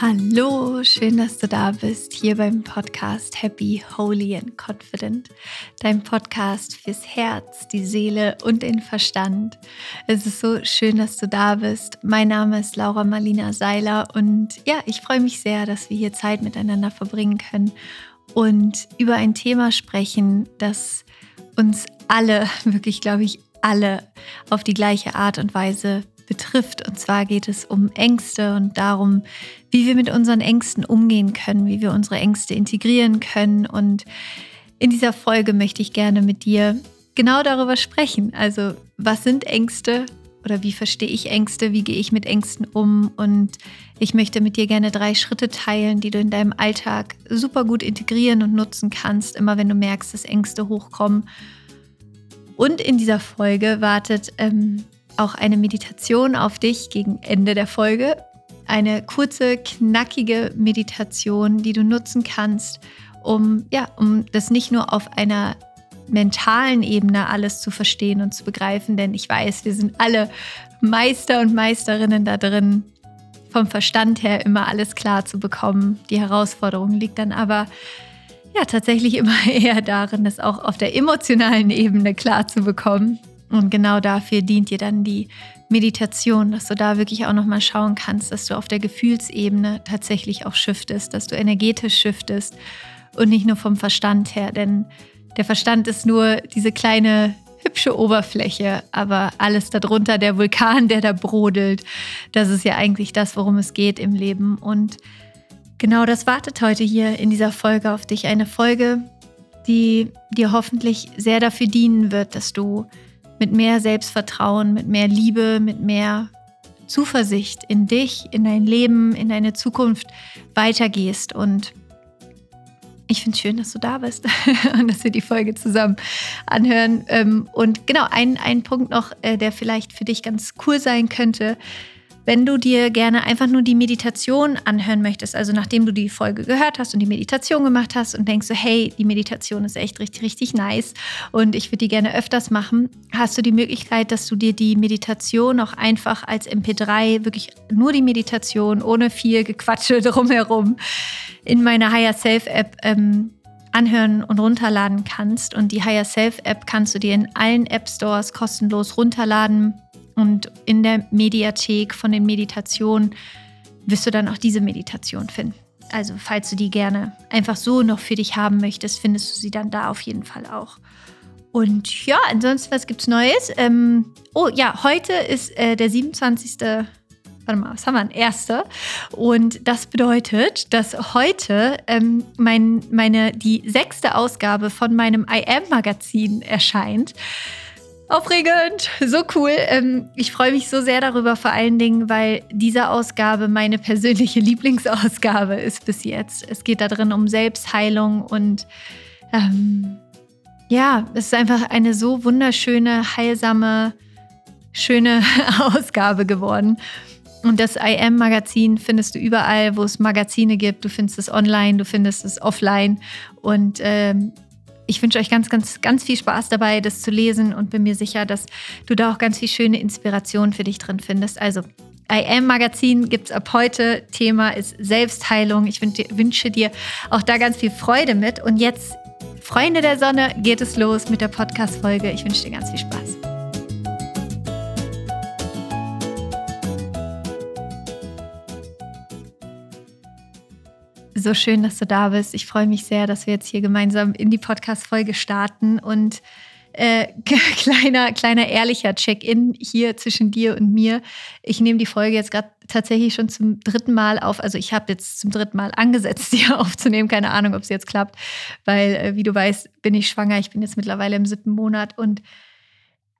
Hallo, schön, dass du da bist, hier beim Podcast Happy, Holy and Confident, dein Podcast fürs Herz, die Seele und den Verstand. Es ist so schön, dass du da bist. Mein Name ist Laura Marlina Seiler und ja, ich freue mich sehr, dass wir hier Zeit miteinander verbringen können und über ein Thema sprechen, das uns alle, wirklich glaube ich, alle auf die gleiche Art und Weise betrifft. Und zwar geht es um Ängste und darum, wie wir mit unseren Ängsten umgehen können, wie wir unsere Ängste integrieren können. Und in dieser Folge möchte ich gerne mit dir genau darüber sprechen. Also was sind Ängste oder wie verstehe ich Ängste, wie gehe ich mit Ängsten um. Und ich möchte mit dir gerne drei Schritte teilen, die du in deinem Alltag super gut integrieren und nutzen kannst, immer wenn du merkst, dass Ängste hochkommen. Und in dieser Folge wartet ähm, auch eine Meditation auf dich gegen Ende der Folge. Eine kurze, knackige Meditation, die du nutzen kannst, um, ja, um das nicht nur auf einer mentalen Ebene alles zu verstehen und zu begreifen, denn ich weiß, wir sind alle Meister und Meisterinnen da drin, vom Verstand her immer alles klar zu bekommen. Die Herausforderung liegt dann aber ja tatsächlich immer eher darin, es auch auf der emotionalen Ebene klar zu bekommen. Und genau dafür dient dir dann die Meditation, dass du da wirklich auch nochmal schauen kannst, dass du auf der Gefühlsebene tatsächlich auch shiftest, dass du energetisch shiftest und nicht nur vom Verstand her. Denn der Verstand ist nur diese kleine hübsche Oberfläche, aber alles darunter, der Vulkan, der da brodelt, das ist ja eigentlich das, worum es geht im Leben. Und genau das wartet heute hier in dieser Folge auf dich. Eine Folge, die dir hoffentlich sehr dafür dienen wird, dass du mit mehr Selbstvertrauen, mit mehr Liebe, mit mehr Zuversicht in dich, in dein Leben, in deine Zukunft weitergehst. Und ich finde es schön, dass du da bist und dass wir die Folge zusammen anhören. Ähm, und genau, ein, ein Punkt noch, äh, der vielleicht für dich ganz cool sein könnte. Wenn du dir gerne einfach nur die Meditation anhören möchtest, also nachdem du die Folge gehört hast und die Meditation gemacht hast und denkst so, hey, die Meditation ist echt richtig, richtig nice und ich würde die gerne öfters machen, hast du die Möglichkeit, dass du dir die Meditation auch einfach als MP3, wirklich nur die Meditation, ohne viel Gequatsche drumherum, in meiner Higher Self App ähm, anhören und runterladen kannst. Und die Higher Self App kannst du dir in allen App Stores kostenlos runterladen. Und in der Mediathek von den Meditationen wirst du dann auch diese Meditation finden. Also falls du die gerne einfach so noch für dich haben möchtest, findest du sie dann da auf jeden Fall auch. Und ja, ansonsten, was gibt's Neues? Ähm, oh ja, heute ist äh, der 27. Warte mal, was haben wir? Ein erster. Und das bedeutet, dass heute ähm, mein, meine, die sechste Ausgabe von meinem I Am-Magazin erscheint. Aufregend, so cool. Ähm, ich freue mich so sehr darüber, vor allen Dingen, weil diese Ausgabe meine persönliche Lieblingsausgabe ist bis jetzt. Es geht da drin um Selbstheilung und ähm, ja, es ist einfach eine so wunderschöne, heilsame, schöne Ausgabe geworden. Und das IM-Magazin findest du überall, wo es Magazine gibt. Du findest es online, du findest es offline. Und ähm, ich wünsche euch ganz, ganz, ganz viel Spaß dabei, das zu lesen und bin mir sicher, dass du da auch ganz viel schöne Inspiration für dich drin findest. Also I Am Magazin gibt es ab heute. Thema ist Selbstheilung. Ich wünsche dir auch da ganz viel Freude mit. Und jetzt, Freunde der Sonne, geht es los mit der Podcast-Folge. Ich wünsche dir ganz viel Spaß. So schön, dass du da bist. Ich freue mich sehr, dass wir jetzt hier gemeinsam in die Podcast-Folge starten und äh, kleiner, kleiner ehrlicher Check-in hier zwischen dir und mir. Ich nehme die Folge jetzt gerade tatsächlich schon zum dritten Mal auf. Also ich habe jetzt zum dritten Mal angesetzt, die aufzunehmen. Keine Ahnung, ob es jetzt klappt, weil, äh, wie du weißt, bin ich schwanger. Ich bin jetzt mittlerweile im siebten Monat und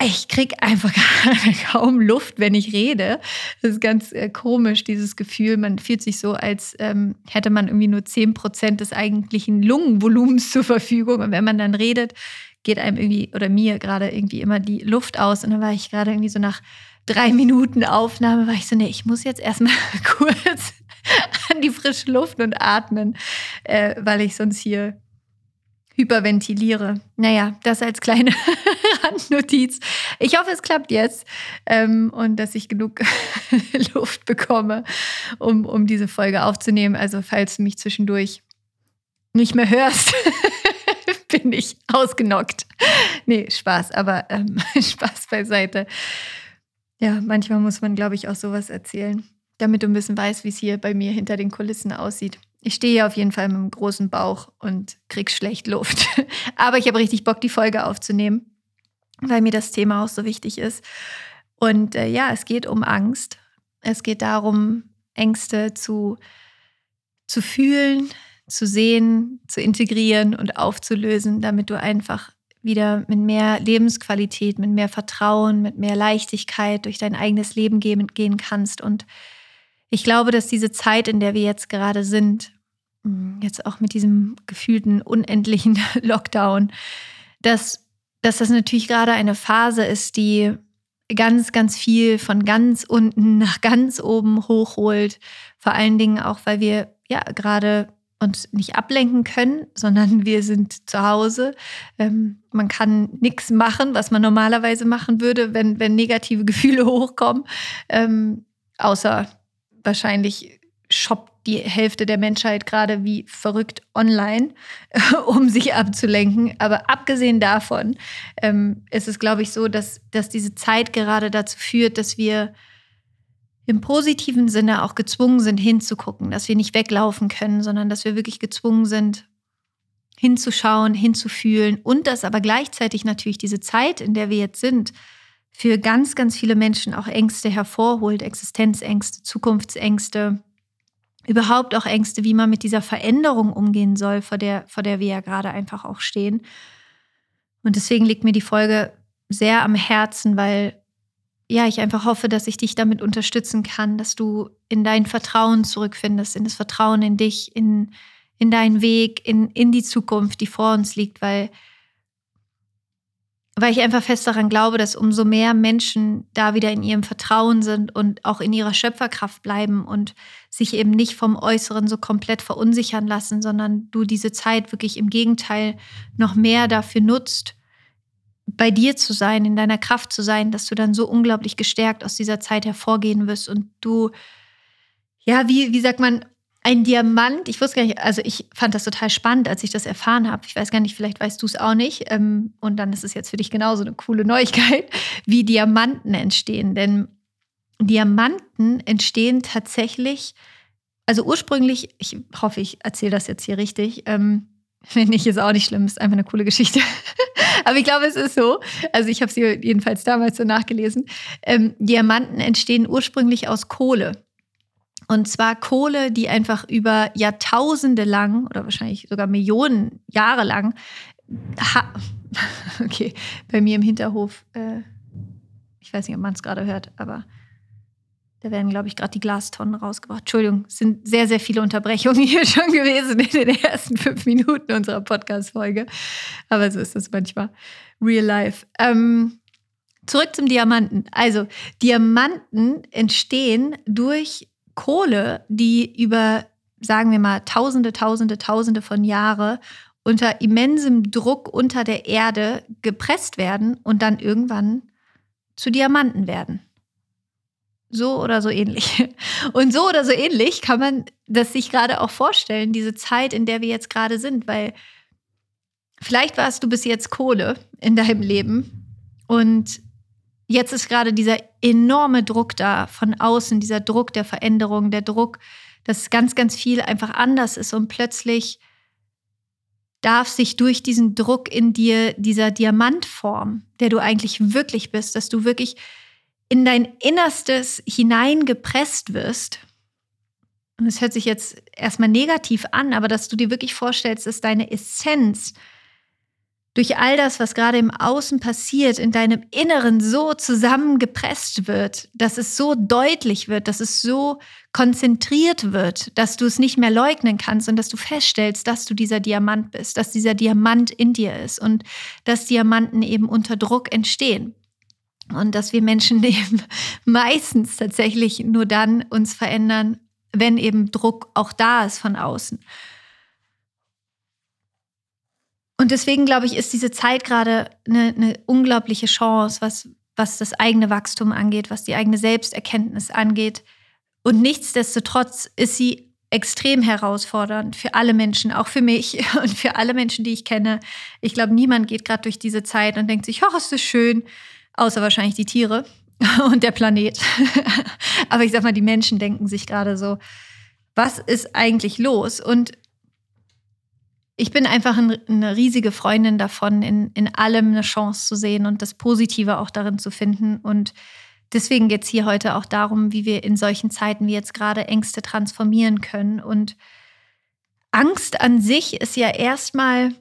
ich kriege einfach kaum Luft, wenn ich rede. Das ist ganz äh, komisch, dieses Gefühl. Man fühlt sich so, als ähm, hätte man irgendwie nur 10 Prozent des eigentlichen Lungenvolumens zur Verfügung. Und wenn man dann redet, geht einem irgendwie oder mir gerade irgendwie immer die Luft aus. Und dann war ich gerade irgendwie so nach drei Minuten Aufnahme, war ich so, nee, ich muss jetzt erstmal kurz an die frische Luft und atmen, äh, weil ich sonst hier hyperventiliere. Naja, das als kleine Randnotiz. Ich hoffe, es klappt jetzt ähm, und dass ich genug Luft bekomme, um, um diese Folge aufzunehmen. Also falls du mich zwischendurch nicht mehr hörst, bin ich ausgenockt. Nee, Spaß, aber ähm, Spaß beiseite. Ja, manchmal muss man, glaube ich, auch sowas erzählen, damit du ein bisschen weißt, wie es hier bei mir hinter den Kulissen aussieht. Ich stehe hier auf jeden Fall mit einem großen Bauch und krieg schlecht Luft. aber ich habe richtig Bock, die Folge aufzunehmen, weil mir das Thema auch so wichtig ist. Und äh, ja, es geht um Angst. Es geht darum, Ängste zu, zu fühlen, zu sehen, zu integrieren und aufzulösen, damit du einfach wieder mit mehr Lebensqualität, mit mehr Vertrauen, mit mehr Leichtigkeit durch dein eigenes Leben gehen, gehen kannst. Und ich glaube, dass diese Zeit, in der wir jetzt gerade sind, hm, jetzt auch mit diesem gefühlten unendlichen Lockdown, dass, dass das natürlich gerade eine Phase ist, die ganz, ganz viel von ganz unten nach ganz oben hochholt. Vor allen Dingen auch, weil wir ja gerade uns nicht ablenken können, sondern wir sind zu Hause. Ähm, man kann nichts machen, was man normalerweise machen würde, wenn, wenn negative Gefühle hochkommen, ähm, außer wahrscheinlich shoppt die Hälfte der Menschheit gerade wie verrückt online, um sich abzulenken. Aber abgesehen davon ähm, ist es, glaube ich, so, dass, dass diese Zeit gerade dazu führt, dass wir im positiven Sinne auch gezwungen sind, hinzugucken, dass wir nicht weglaufen können, sondern dass wir wirklich gezwungen sind, hinzuschauen, hinzufühlen und dass aber gleichzeitig natürlich diese Zeit, in der wir jetzt sind, für ganz, ganz viele Menschen auch Ängste hervorholt, Existenzängste, Zukunftsängste, überhaupt auch Ängste, wie man mit dieser Veränderung umgehen soll, vor der, vor der wir ja gerade einfach auch stehen. Und deswegen liegt mir die Folge sehr am Herzen, weil ja, ich einfach hoffe, dass ich dich damit unterstützen kann, dass du in dein Vertrauen zurückfindest, in das Vertrauen in dich, in, in deinen Weg, in, in die Zukunft, die vor uns liegt, weil, weil ich einfach fest daran glaube, dass umso mehr Menschen da wieder in ihrem Vertrauen sind und auch in ihrer Schöpferkraft bleiben und sich eben nicht vom Äußeren so komplett verunsichern lassen, sondern du diese Zeit wirklich im Gegenteil noch mehr dafür nutzt, bei dir zu sein, in deiner Kraft zu sein, dass du dann so unglaublich gestärkt aus dieser Zeit hervorgehen wirst und du, ja, wie, wie sagt man, ein Diamant, ich wusste gar nicht, also ich fand das total spannend, als ich das erfahren habe. Ich weiß gar nicht, vielleicht weißt du es auch nicht. Ähm, und dann ist es jetzt für dich genauso eine coole Neuigkeit, wie Diamanten entstehen. Denn Diamanten entstehen tatsächlich, also ursprünglich, ich hoffe, ich erzähle das jetzt hier richtig, ähm, wenn nicht, ist auch nicht schlimm, ist einfach eine coole Geschichte. Aber ich glaube, es ist so. Also ich habe sie jedenfalls damals so nachgelesen. Ähm, Diamanten entstehen ursprünglich aus Kohle. Und zwar Kohle, die einfach über Jahrtausende lang oder wahrscheinlich sogar Millionen Jahre lang, okay, bei mir im Hinterhof, äh, ich weiß nicht, ob man es gerade hört, aber da werden, glaube ich, gerade die Glastonnen rausgebracht. Entschuldigung, es sind sehr, sehr viele Unterbrechungen hier schon gewesen in den ersten fünf Minuten unserer Podcast-Folge. Aber so ist das manchmal. Real life. Ähm, zurück zum Diamanten. Also, Diamanten entstehen durch Kohle, die über, sagen wir mal, Tausende, Tausende, Tausende von Jahren unter immensem Druck unter der Erde gepresst werden und dann irgendwann zu Diamanten werden. So oder so ähnlich. Und so oder so ähnlich kann man das sich gerade auch vorstellen, diese Zeit, in der wir jetzt gerade sind, weil vielleicht warst du bis jetzt Kohle in deinem Leben und jetzt ist gerade dieser enorme Druck da von außen, dieser Druck der Veränderung, der Druck, dass ganz, ganz viel einfach anders ist und plötzlich darf sich durch diesen Druck in dir dieser Diamantform, der du eigentlich wirklich bist, dass du wirklich in dein Innerstes hineingepresst wirst, und es hört sich jetzt erstmal negativ an, aber dass du dir wirklich vorstellst, dass deine Essenz durch all das, was gerade im Außen passiert, in deinem Inneren so zusammengepresst wird, dass es so deutlich wird, dass es so konzentriert wird, dass du es nicht mehr leugnen kannst und dass du feststellst, dass du dieser Diamant bist, dass dieser Diamant in dir ist und dass Diamanten eben unter Druck entstehen. Und dass wir Menschen eben meistens tatsächlich nur dann uns verändern, wenn eben Druck auch da ist von außen. Und deswegen glaube ich, ist diese Zeit gerade eine, eine unglaubliche Chance, was, was das eigene Wachstum angeht, was die eigene Selbsterkenntnis angeht. Und nichtsdestotrotz ist sie extrem herausfordernd für alle Menschen, auch für mich und für alle Menschen, die ich kenne. Ich glaube, niemand geht gerade durch diese Zeit und denkt sich, ach, ist das schön, außer wahrscheinlich die Tiere und der Planet. Aber ich sag mal, die Menschen denken sich gerade so, was ist eigentlich los? Und ich bin einfach ein, eine riesige Freundin davon, in, in allem eine Chance zu sehen und das Positive auch darin zu finden. Und deswegen geht es hier heute auch darum, wie wir in solchen Zeiten wie jetzt gerade Ängste transformieren können. Und Angst an sich ist ja erstmal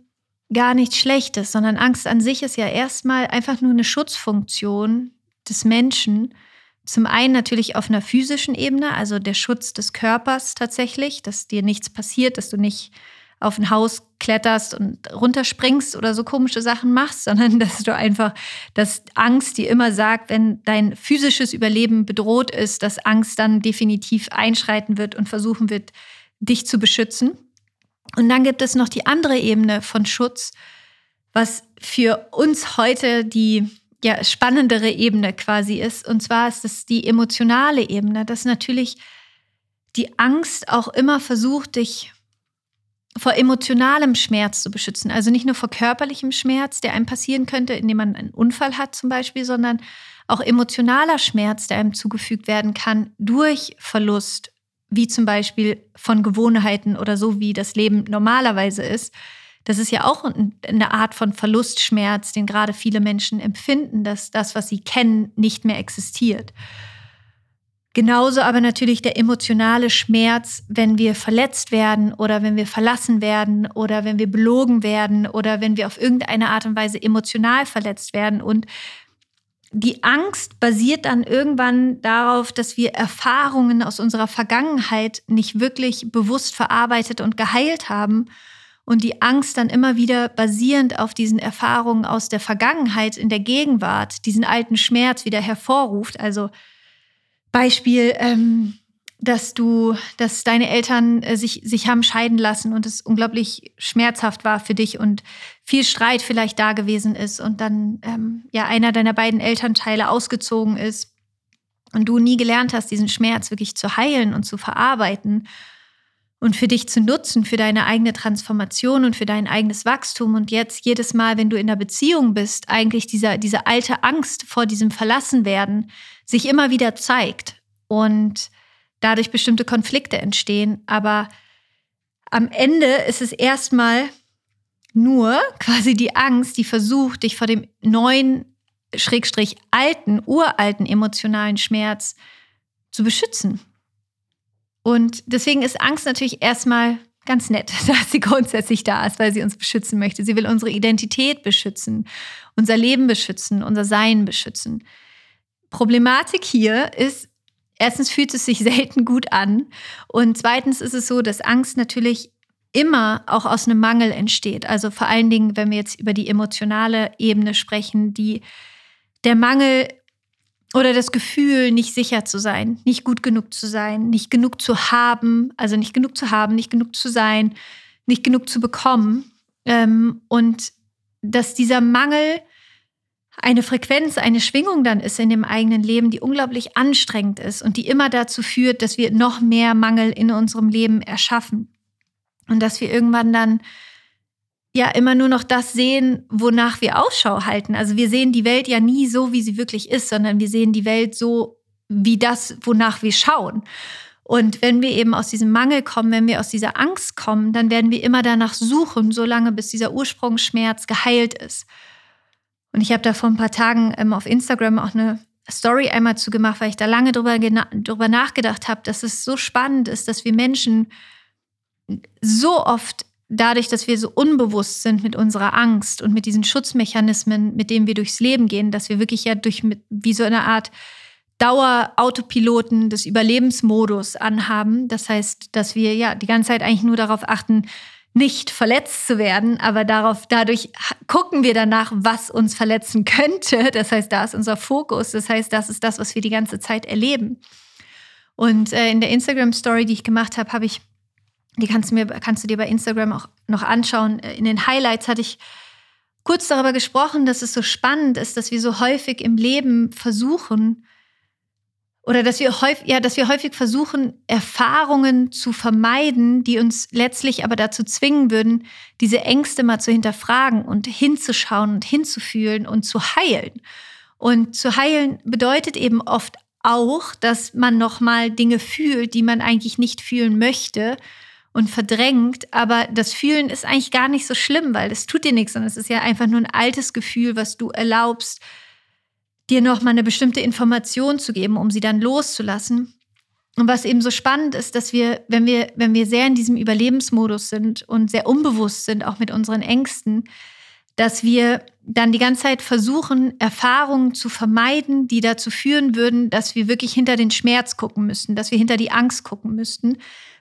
gar nichts Schlechtes, sondern Angst an sich ist ja erstmal einfach nur eine Schutzfunktion des Menschen. Zum einen natürlich auf einer physischen Ebene, also der Schutz des Körpers tatsächlich, dass dir nichts passiert, dass du nicht auf ein Haus kletterst und runterspringst oder so komische Sachen machst, sondern dass du einfach, dass Angst dir immer sagt, wenn dein physisches Überleben bedroht ist, dass Angst dann definitiv einschreiten wird und versuchen wird, dich zu beschützen. Und dann gibt es noch die andere Ebene von Schutz, was für uns heute die ja, spannendere Ebene quasi ist. Und zwar ist es die emotionale Ebene, dass natürlich die Angst auch immer versucht, dich vor emotionalem Schmerz zu beschützen. Also nicht nur vor körperlichem Schmerz, der einem passieren könnte, indem man einen Unfall hat zum Beispiel, sondern auch emotionaler Schmerz, der einem zugefügt werden kann durch Verlust, wie zum Beispiel von Gewohnheiten oder so, wie das Leben normalerweise ist. Das ist ja auch eine Art von Verlustschmerz, den gerade viele Menschen empfinden, dass das, was sie kennen, nicht mehr existiert. Genauso aber natürlich der emotionale Schmerz, wenn wir verletzt werden oder wenn wir verlassen werden oder wenn wir belogen werden oder wenn wir auf irgendeine Art und Weise emotional verletzt werden. Und die Angst basiert dann irgendwann darauf, dass wir Erfahrungen aus unserer Vergangenheit nicht wirklich bewusst verarbeitet und geheilt haben. Und die Angst dann immer wieder basierend auf diesen Erfahrungen aus der Vergangenheit in der Gegenwart diesen alten Schmerz wieder hervorruft. Also Beispiel, ähm, dass du, dass deine Eltern äh, sich, sich haben scheiden lassen und es unglaublich schmerzhaft war für dich und viel Streit vielleicht da gewesen ist und dann ähm, ja einer deiner beiden Elternteile ausgezogen ist und du nie gelernt hast, diesen Schmerz wirklich zu heilen und zu verarbeiten und für dich zu nutzen, für deine eigene Transformation und für dein eigenes Wachstum. Und jetzt jedes Mal, wenn du in einer Beziehung bist, eigentlich dieser, diese alte Angst vor diesem Verlassenwerden sich immer wieder zeigt und dadurch bestimmte Konflikte entstehen. Aber am Ende ist es erstmal nur quasi die Angst, die versucht, dich vor dem neuen, schrägstrich alten, uralten emotionalen Schmerz zu beschützen. Und deswegen ist Angst natürlich erstmal ganz nett, dass sie grundsätzlich da ist, weil sie uns beschützen möchte. Sie will unsere Identität beschützen, unser Leben beschützen, unser Sein beschützen. Problematik hier ist, erstens fühlt es sich selten gut an und zweitens ist es so, dass Angst natürlich immer auch aus einem Mangel entsteht. Also vor allen Dingen, wenn wir jetzt über die emotionale Ebene sprechen, die der Mangel oder das Gefühl, nicht sicher zu sein, nicht gut genug zu sein, nicht genug zu haben, also nicht genug zu haben, nicht genug zu sein, nicht genug zu bekommen. Ähm, und dass dieser Mangel eine Frequenz, eine Schwingung dann ist in dem eigenen Leben, die unglaublich anstrengend ist und die immer dazu führt, dass wir noch mehr Mangel in unserem Leben erschaffen. Und dass wir irgendwann dann ja immer nur noch das sehen, wonach wir Ausschau halten. Also wir sehen die Welt ja nie so, wie sie wirklich ist, sondern wir sehen die Welt so wie das, wonach wir schauen. Und wenn wir eben aus diesem Mangel kommen, wenn wir aus dieser Angst kommen, dann werden wir immer danach suchen, solange bis dieser Ursprungsschmerz geheilt ist. Und ich habe da vor ein paar Tagen ähm, auf Instagram auch eine Story einmal zu gemacht, weil ich da lange drüber, drüber nachgedacht habe, dass es so spannend ist, dass wir Menschen so oft dadurch, dass wir so unbewusst sind mit unserer Angst und mit diesen Schutzmechanismen, mit denen wir durchs Leben gehen, dass wir wirklich ja durch wie so eine Art Dauerautopiloten des Überlebensmodus anhaben. Das heißt, dass wir ja die ganze Zeit eigentlich nur darauf achten, nicht verletzt zu werden, aber darauf, dadurch gucken wir danach, was uns verletzen könnte. Das heißt, da ist unser Fokus. Das heißt, das ist das, was wir die ganze Zeit erleben. Und äh, in der Instagram-Story, die ich gemacht habe, habe ich Die kannst du, mir, kannst du dir bei Instagram auch noch anschauen. In den Highlights hatte ich kurz darüber gesprochen, dass es so spannend ist, dass wir so häufig im Leben versuchen, oder dass wir häufig, ja, dass wir häufig versuchen, Erfahrungen zu vermeiden, die uns letztlich aber dazu zwingen würden, diese Ängste mal zu hinterfragen und hinzuschauen und hinzufühlen und zu heilen. Und zu heilen bedeutet eben oft auch, dass man nochmal Dinge fühlt, die man eigentlich nicht fühlen möchte und verdrängt. Aber das Fühlen ist eigentlich gar nicht so schlimm, weil es tut dir nichts, sondern es ist ja einfach nur ein altes Gefühl, was du erlaubst, dir nochmal eine bestimmte Information zu geben, um sie dann loszulassen. Und was eben so spannend ist, dass wir, wenn wir, wenn wir sehr in diesem Überlebensmodus sind und sehr unbewusst sind, auch mit unseren Ängsten, dass wir dann die ganze Zeit versuchen, Erfahrungen zu vermeiden, die dazu führen würden, dass wir wirklich hinter den Schmerz gucken müssten, dass wir hinter die Angst gucken müssten.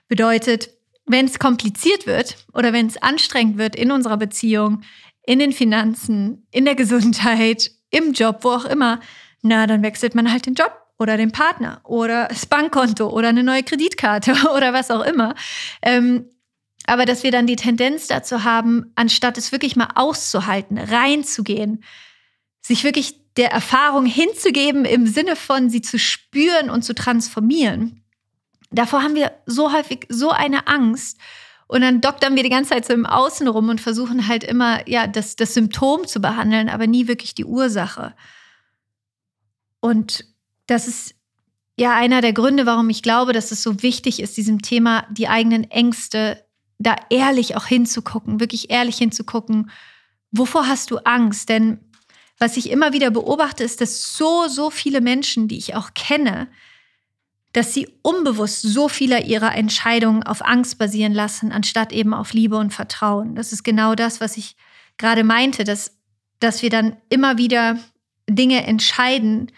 Bedeutet, wenn es kompliziert wird oder wenn es anstrengend wird in unserer Beziehung, in den Finanzen, in der Gesundheit, im Job, wo auch immer, na, dann wechselt man halt den Job oder den Partner oder das Bankkonto oder eine neue Kreditkarte oder was auch immer. Ähm, aber dass wir dann die Tendenz dazu haben, anstatt es wirklich mal auszuhalten, reinzugehen, sich wirklich der Erfahrung hinzugeben im Sinne von sie zu spüren und zu transformieren. Davor haben wir so häufig so eine Angst und dann doktern wir die ganze Zeit so im Außen rum und versuchen halt immer, ja, das, das Symptom zu behandeln, aber nie wirklich die Ursache. Und das ist ja einer der Gründe, warum ich glaube, dass es so wichtig ist, diesem Thema die eigenen Ängste da ehrlich auch hinzugucken, wirklich ehrlich hinzugucken. Wovor hast du Angst? Denn was ich immer wieder beobachte, ist, dass so, so viele Menschen, die ich auch kenne, dass sie unbewusst so viele ihrer Entscheidungen auf Angst basieren lassen, anstatt eben auf Liebe und Vertrauen. Das ist genau das, was ich gerade meinte, dass, dass wir dann immer wieder Dinge entscheiden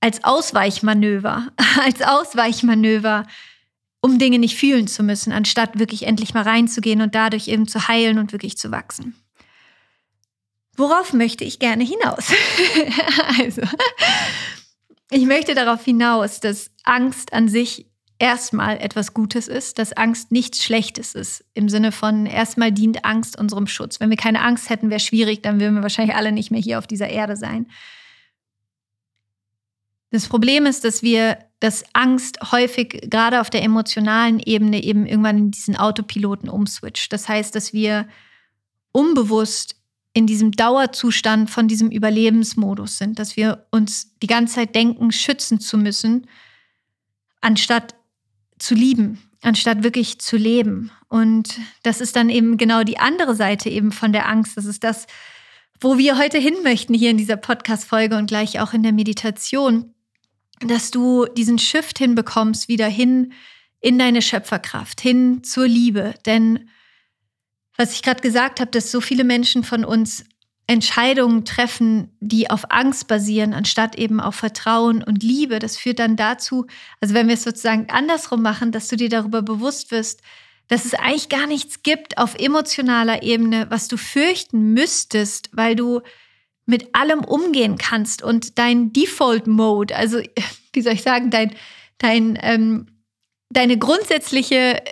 als Ausweichmanöver, als Ausweichmanöver, um Dinge nicht fühlen zu müssen, anstatt wirklich endlich mal reinzugehen und dadurch eben zu heilen und wirklich zu wachsen. Worauf möchte ich gerne hinaus? also, ich möchte darauf hinaus, dass Angst an sich erstmal etwas Gutes ist, dass Angst nichts Schlechtes ist. Im Sinne von, erstmal dient Angst unserem Schutz. Wenn wir keine Angst hätten, wäre schwierig, dann würden wir wahrscheinlich alle nicht mehr hier auf dieser Erde sein. Das Problem ist, dass wir, dass Angst häufig gerade auf der emotionalen Ebene eben irgendwann in diesen Autopiloten umswitcht. Das heißt, dass wir unbewusst in diesem Dauerzustand von diesem Überlebensmodus sind, dass wir uns die ganze Zeit denken, schützen zu müssen, anstatt zu lieben, anstatt wirklich zu leben. Und das ist dann eben genau die andere Seite eben von der Angst. Das ist das, wo wir heute hin möchten hier in dieser Podcast-Folge und gleich auch in der Meditation, dass du diesen Shift hinbekommst, wieder hin in deine Schöpferkraft, hin zur Liebe. Denn was ich gerade gesagt habe, dass so viele Menschen von uns Entscheidungen treffen, die auf Angst basieren, anstatt eben auf Vertrauen und Liebe. Das führt dann dazu, also wenn wir es sozusagen andersrum machen, dass du dir darüber bewusst wirst, dass es eigentlich gar nichts gibt auf emotionaler Ebene, was du fürchten müsstest, weil du mit allem umgehen kannst und dein Default-Mode, also wie soll ich sagen, dein, dein, ähm, deine grundsätzliche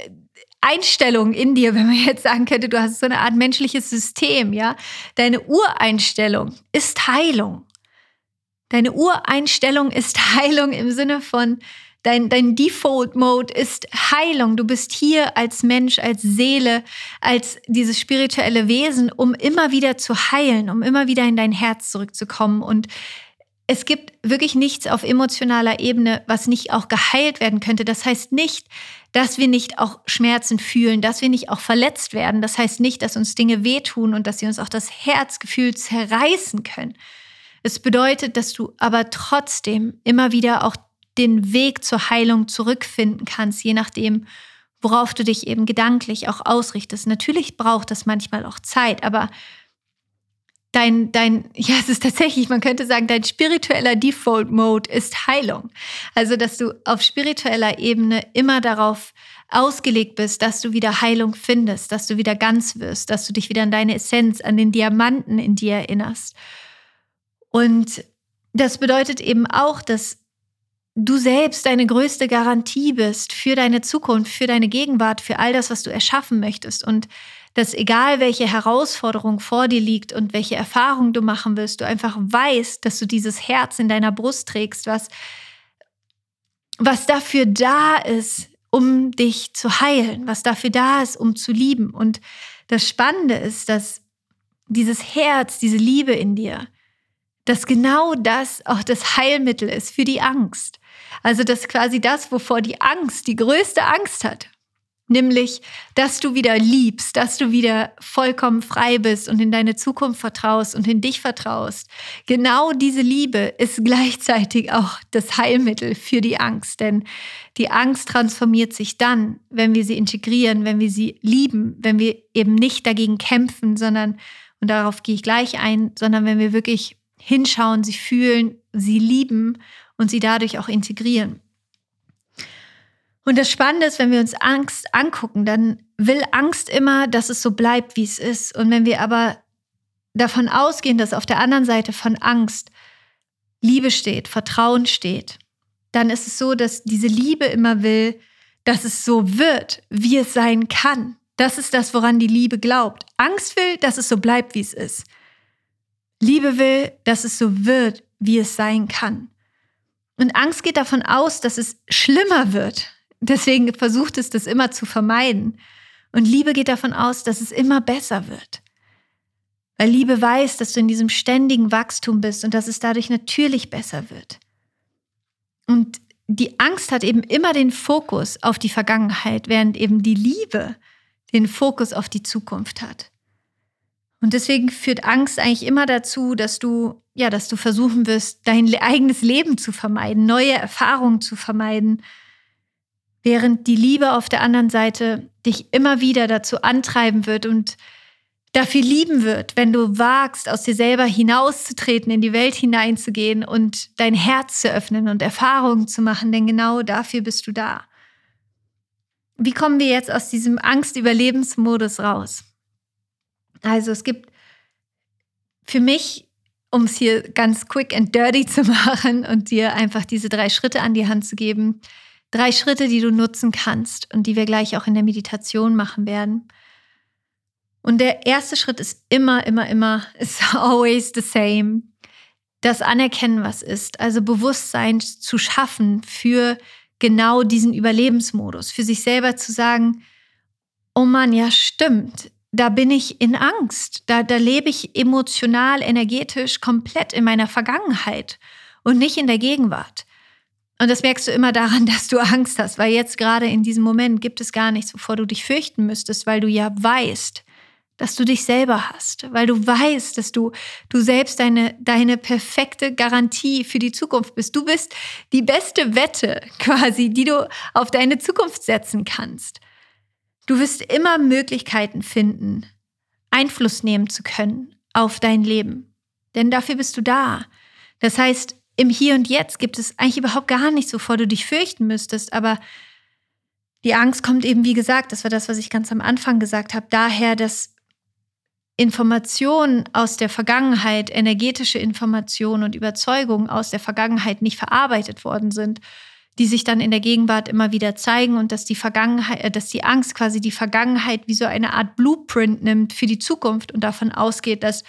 Einstellung in dir, wenn man jetzt sagen könnte, du hast so eine Art menschliches System, ja. Deine Ureinstellung ist Heilung. Deine Ureinstellung ist Heilung im Sinne von, dein, dein Default-Mode ist Heilung. Du bist hier als Mensch, als Seele, als dieses spirituelle Wesen, um immer wieder zu heilen, um immer wieder in dein Herz zurückzukommen. Und es gibt wirklich nichts auf emotionaler Ebene, was nicht auch geheilt werden könnte. Das heißt nicht, dass wir nicht auch Schmerzen fühlen, dass wir nicht auch verletzt werden. Das heißt nicht, dass uns Dinge wehtun und dass sie uns auch das Herzgefühl zerreißen können. Es bedeutet, dass du aber trotzdem immer wieder auch den Weg zur Heilung zurückfinden kannst, je nachdem, worauf du dich eben gedanklich auch ausrichtest. Natürlich braucht das manchmal auch Zeit, aber dein, dein, ja, es ist tatsächlich, man könnte sagen, dein spiritueller Default Mode ist Heilung. Also, dass du auf spiritueller Ebene immer darauf ausgelegt bist, dass du wieder Heilung findest, dass du wieder ganz wirst, dass du dich wieder an deine Essenz, an den Diamanten in dir erinnerst. Und das bedeutet eben auch, dass du selbst deine größte Garantie bist für deine Zukunft, für deine Gegenwart, für all das, was du erschaffen möchtest. Und dass egal welche Herausforderung vor dir liegt und welche Erfahrung du machen wirst, du einfach weißt, dass du dieses Herz in deiner Brust trägst, was, was dafür da ist, um dich zu heilen, was dafür da ist, um zu lieben. Und das Spannende ist, dass dieses Herz, diese Liebe in dir, dass genau das auch das Heilmittel ist für die Angst. Also dass quasi das, wovor die Angst die größte Angst hat, Nämlich, dass du wieder liebst, dass du wieder vollkommen frei bist und in deine Zukunft vertraust und in dich vertraust. Genau diese Liebe ist gleichzeitig auch das Heilmittel für die Angst. Denn die Angst transformiert sich dann, wenn wir sie integrieren, wenn wir sie lieben, wenn wir eben nicht dagegen kämpfen, sondern, und darauf gehe ich gleich ein, sondern wenn wir wirklich hinschauen, sie fühlen, sie lieben und sie dadurch auch integrieren. Und das Spannende ist, wenn wir uns Angst angucken, dann will Angst immer, dass es so bleibt, wie es ist. Und wenn wir aber davon ausgehen, dass auf der anderen Seite von Angst Liebe steht, Vertrauen steht, dann ist es so, dass diese Liebe immer will, dass es so wird, wie es sein kann. Das ist das, woran die Liebe glaubt. Angst will, dass es so bleibt, wie es ist. Liebe will, dass es so wird, wie es sein kann. Und Angst geht davon aus, dass es schlimmer wird, Deswegen versucht es, das immer zu vermeiden. Und Liebe geht davon aus, dass es immer besser wird. Weil Liebe weiß, dass du in diesem ständigen Wachstum bist und dass es dadurch natürlich besser wird. Und die Angst hat eben immer den Fokus auf die Vergangenheit, während eben die Liebe den Fokus auf die Zukunft hat. Und deswegen führt Angst eigentlich immer dazu, dass du, ja, dass du versuchen wirst, dein eigenes Leben zu vermeiden, neue Erfahrungen zu vermeiden während die Liebe auf der anderen Seite dich immer wieder dazu antreiben wird und dafür lieben wird, wenn du wagst, aus dir selber hinauszutreten, in die Welt hineinzugehen und dein Herz zu öffnen und Erfahrungen zu machen, denn genau dafür bist du da. Wie kommen wir jetzt aus diesem Angst-Überlebensmodus raus? Also es gibt für mich, um es hier ganz quick and dirty zu machen und dir einfach diese drei Schritte an die Hand zu geben, drei Schritte, die du nutzen kannst und die wir gleich auch in der Meditation machen werden. Und der erste Schritt ist immer, immer, immer, is always the same. Das Anerkennen, was ist. Also Bewusstsein zu schaffen für genau diesen Überlebensmodus. Für sich selber zu sagen, oh Mann, ja stimmt. Da bin ich in Angst. Da, da lebe ich emotional, energetisch komplett in meiner Vergangenheit und nicht in der Gegenwart. Und das merkst du immer daran, dass du Angst hast, weil jetzt gerade in diesem Moment gibt es gar nichts, wovor du dich fürchten müsstest, weil du ja weißt, dass du dich selber hast, weil du weißt, dass du du selbst deine deine perfekte Garantie für die Zukunft bist. Du bist die beste Wette quasi, die du auf deine Zukunft setzen kannst. Du wirst immer Möglichkeiten finden, Einfluss nehmen zu können auf dein Leben, denn dafür bist du da. Das heißt, im Hier und Jetzt gibt es eigentlich überhaupt gar nichts, wovor du dich fürchten müsstest. Aber die Angst kommt eben, wie gesagt, das war das, was ich ganz am Anfang gesagt habe, daher, dass Informationen aus der Vergangenheit, energetische Informationen und Überzeugungen aus der Vergangenheit nicht verarbeitet worden sind, die sich dann in der Gegenwart immer wieder zeigen und dass die Vergangenheit, äh, dass die Angst quasi die Vergangenheit wie so eine Art Blueprint nimmt für die Zukunft und davon ausgeht, dass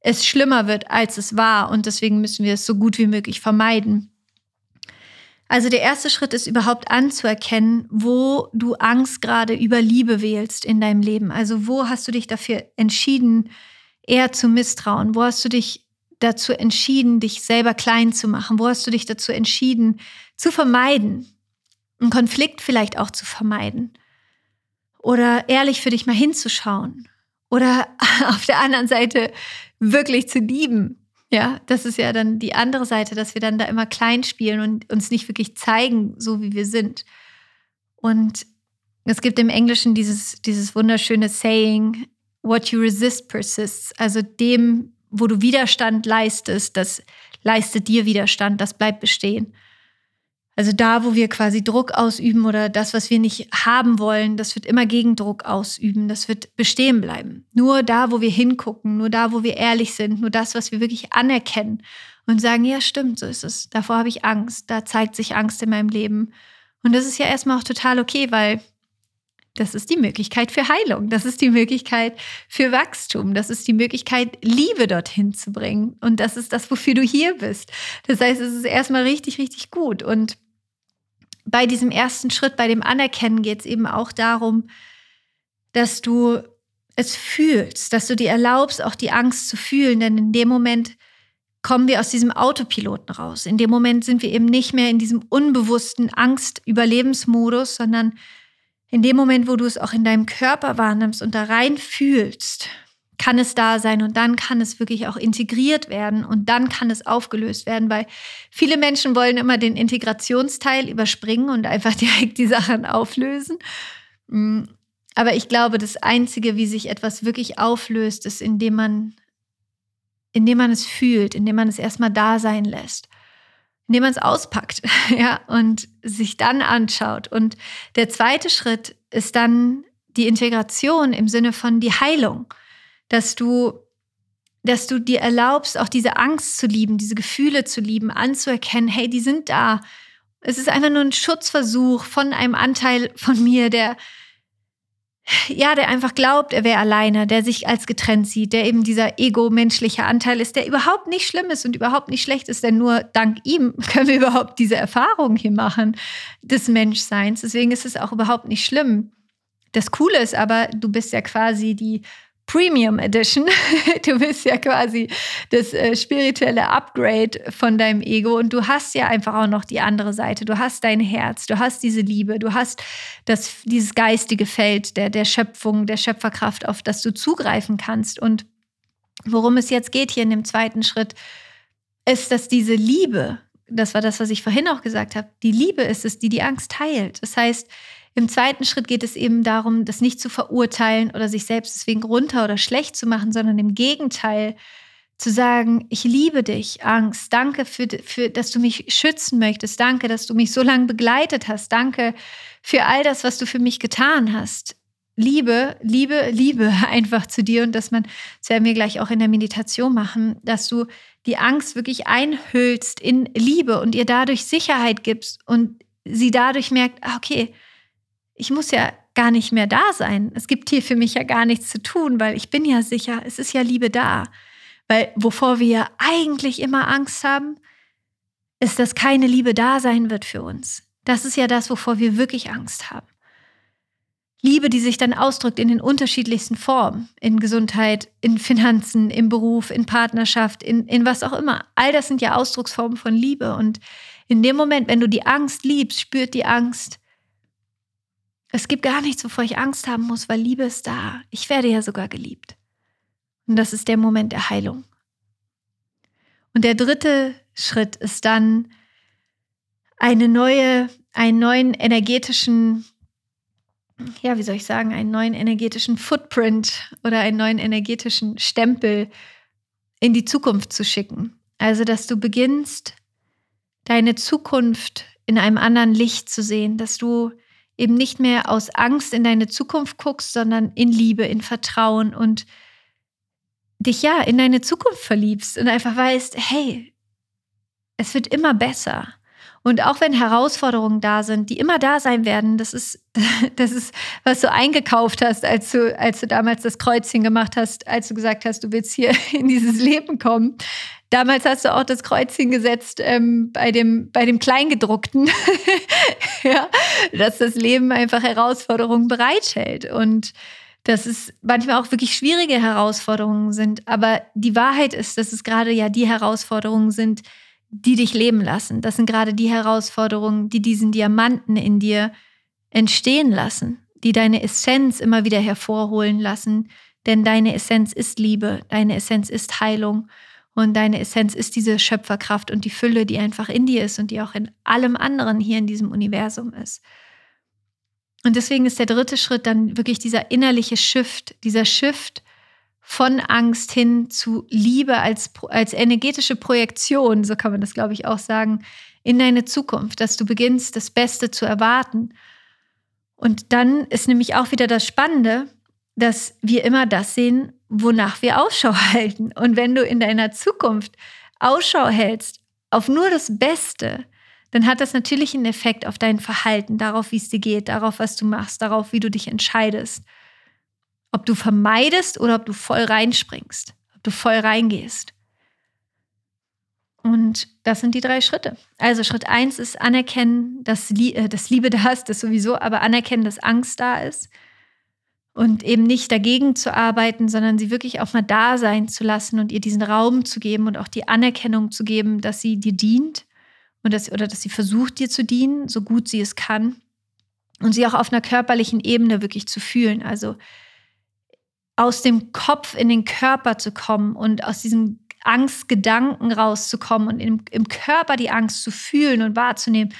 es schlimmer wird, als es war. Und deswegen müssen wir es so gut wie möglich vermeiden. Also der erste Schritt ist überhaupt anzuerkennen, wo du Angst gerade über Liebe wählst in deinem Leben. Also wo hast du dich dafür entschieden, eher zu misstrauen? Wo hast du dich dazu entschieden, dich selber klein zu machen? Wo hast du dich dazu entschieden, zu vermeiden? Einen Konflikt vielleicht auch zu vermeiden? Oder ehrlich für dich mal hinzuschauen? Oder auf der anderen Seite wirklich zu lieben. Ja, das ist ja dann die andere Seite, dass wir dann da immer klein spielen und uns nicht wirklich zeigen, so wie wir sind. Und es gibt im Englischen dieses, dieses wunderschöne Saying, what you resist persists. Also dem, wo du Widerstand leistest, das leistet dir Widerstand, das bleibt bestehen. Also da, wo wir quasi Druck ausüben oder das, was wir nicht haben wollen, das wird immer Gegendruck ausüben, das wird bestehen bleiben. Nur da, wo wir hingucken, nur da, wo wir ehrlich sind, nur das, was wir wirklich anerkennen und sagen, ja, stimmt, so ist es. Davor habe ich Angst, da zeigt sich Angst in meinem Leben. Und das ist ja erstmal auch total okay, weil das ist die Möglichkeit für Heilung, das ist die Möglichkeit für Wachstum, das ist die Möglichkeit, Liebe dorthin zu bringen. Und das ist das, wofür du hier bist. Das heißt, es ist erstmal richtig, richtig gut. Und bei diesem ersten Schritt, bei dem Anerkennen, geht es eben auch darum, dass du es fühlst, dass du dir erlaubst, auch die Angst zu fühlen. Denn in dem Moment kommen wir aus diesem Autopiloten raus. In dem Moment sind wir eben nicht mehr in diesem unbewussten Angst-Überlebensmodus, sondern in dem Moment, wo du es auch in deinem Körper wahrnimmst und da rein fühlst, kann es da sein und dann kann es wirklich auch integriert werden und dann kann es aufgelöst werden, weil viele Menschen wollen immer den Integrationsteil überspringen und einfach direkt die Sachen auflösen. Mm, aber ich glaube, das Einzige, wie sich etwas wirklich auflöst, ist, indem man, indem man es fühlt, indem man es erstmal da sein lässt, indem man es auspackt, ja, und sich dann anschaut. Und der zweite Schritt ist dann die Integration im Sinne von die Heilung dass du, dass du dir erlaubst, auch diese Angst zu lieben, diese Gefühle zu lieben, anzuerkennen, hey, die sind da. Es ist einfach nur ein Schutzversuch von einem Anteil von mir, der, ja, der einfach glaubt, er wäre alleine, der sich als getrennt sieht, der eben dieser ego-menschliche Anteil ist, der überhaupt nicht schlimm ist und überhaupt nicht schlecht ist, denn nur dank ihm können wir überhaupt diese Erfahrung hier machen des Menschseins. Deswegen ist es auch überhaupt nicht schlimm. Das Coole ist aber, du bist ja quasi die Premium Edition. Du bist ja quasi das äh, spirituelle Upgrade von deinem Ego und du hast ja einfach auch noch die andere Seite. Du hast dein Herz, du hast diese Liebe, du hast das, dieses geistige Feld der, der Schöpfung, der Schöpferkraft, auf das du zugreifen kannst. Und worum es jetzt geht hier in dem zweiten Schritt, ist, dass diese Liebe, das war das, was ich vorhin auch gesagt habe, die Liebe ist es, die die Angst teilt. Das heißt, im zweiten Schritt geht es eben darum, das nicht zu verurteilen oder sich selbst deswegen runter oder schlecht zu machen, sondern im Gegenteil zu sagen, ich liebe dich, Angst, danke für, für, dass du mich schützen möchtest, danke, dass du mich so lange begleitet hast, danke für all das, was du für mich getan hast. Liebe, Liebe, Liebe einfach zu dir und dass man, das werden wir gleich auch in der Meditation machen, dass du die Angst wirklich einhüllst in Liebe und ihr dadurch Sicherheit gibst und sie dadurch merkt, ah, okay, ich muss ja gar nicht mehr da sein. Es gibt hier für mich ja gar nichts zu tun, weil ich bin ja sicher, es ist ja Liebe da. Weil wovor wir eigentlich immer Angst haben, ist, dass keine Liebe da sein wird für uns. Das ist ja das, wovor wir wirklich Angst haben. Liebe, die sich dann ausdrückt in den unterschiedlichsten Formen, in Gesundheit, in Finanzen, im Beruf, in Partnerschaft, in, in was auch immer. All das sind ja Ausdrucksformen von Liebe. Und in dem Moment, wenn du die Angst liebst, spürt die Angst, es gibt gar nichts, wovor ich Angst haben muss, weil Liebe ist da. Ich werde ja sogar geliebt. Und das ist der Moment der Heilung. Und der dritte Schritt ist dann eine neue, einen neuen energetischen, ja, wie soll ich sagen, einen neuen energetischen Footprint oder einen neuen energetischen Stempel in die Zukunft zu schicken. Also, dass du beginnst, deine Zukunft in einem anderen Licht zu sehen, dass du eben nicht mehr aus Angst in deine Zukunft guckst, sondern in Liebe, in Vertrauen und dich ja in deine Zukunft verliebst und einfach weißt, hey, es wird immer besser. Und auch wenn Herausforderungen da sind, die immer da sein werden, das ist, das ist, was du eingekauft hast, als du, als du damals das Kreuzchen gemacht hast, als du gesagt hast, du willst hier in dieses Leben kommen. Damals hast du auch das Kreuzchen gesetzt ähm, bei, dem, bei dem Kleingedruckten, ja, dass das Leben einfach Herausforderungen bereithält und dass es manchmal auch wirklich schwierige Herausforderungen sind. Aber die Wahrheit ist, dass es gerade ja die Herausforderungen sind, die dich leben lassen. Das sind gerade die Herausforderungen, die diesen Diamanten in dir entstehen lassen, die deine Essenz immer wieder hervorholen lassen. Denn deine Essenz ist Liebe, deine Essenz ist Heilung. Und deine Essenz ist diese Schöpferkraft und die Fülle, die einfach in dir ist und die auch in allem anderen hier in diesem Universum ist. Und deswegen ist der dritte Schritt dann wirklich dieser innerliche Shift, dieser Shift von Angst hin zu Liebe als, als energetische Projektion, so kann man das, glaube ich, auch sagen, in deine Zukunft, dass du beginnst, das Beste zu erwarten. Und dann ist nämlich auch wieder das Spannende, dass wir immer das sehen, wonach wir Ausschau halten. Und wenn du in deiner Zukunft Ausschau hältst auf nur das Beste, dann hat das natürlich einen Effekt auf dein Verhalten, darauf, wie es dir geht, darauf, was du machst, darauf, wie du dich entscheidest. Ob du vermeidest oder ob du voll reinspringst, ob du voll reingehst. Und das sind die drei Schritte. Also Schritt eins ist anerkennen, dass, äh, dass Liebe da ist, das sowieso, aber anerkennen, dass Angst da ist. Und eben nicht dagegen zu arbeiten, sondern sie wirklich auch mal da sein zu lassen und ihr diesen Raum zu geben und auch die Anerkennung zu geben, dass sie dir dient und dass, oder dass sie versucht, dir zu dienen, so gut sie es kann. Und sie auch auf einer körperlichen Ebene wirklich zu fühlen. Also aus dem Kopf in den Körper zu kommen und aus diesen Angstgedanken rauszukommen und im, im Körper die Angst zu fühlen und wahrzunehmen.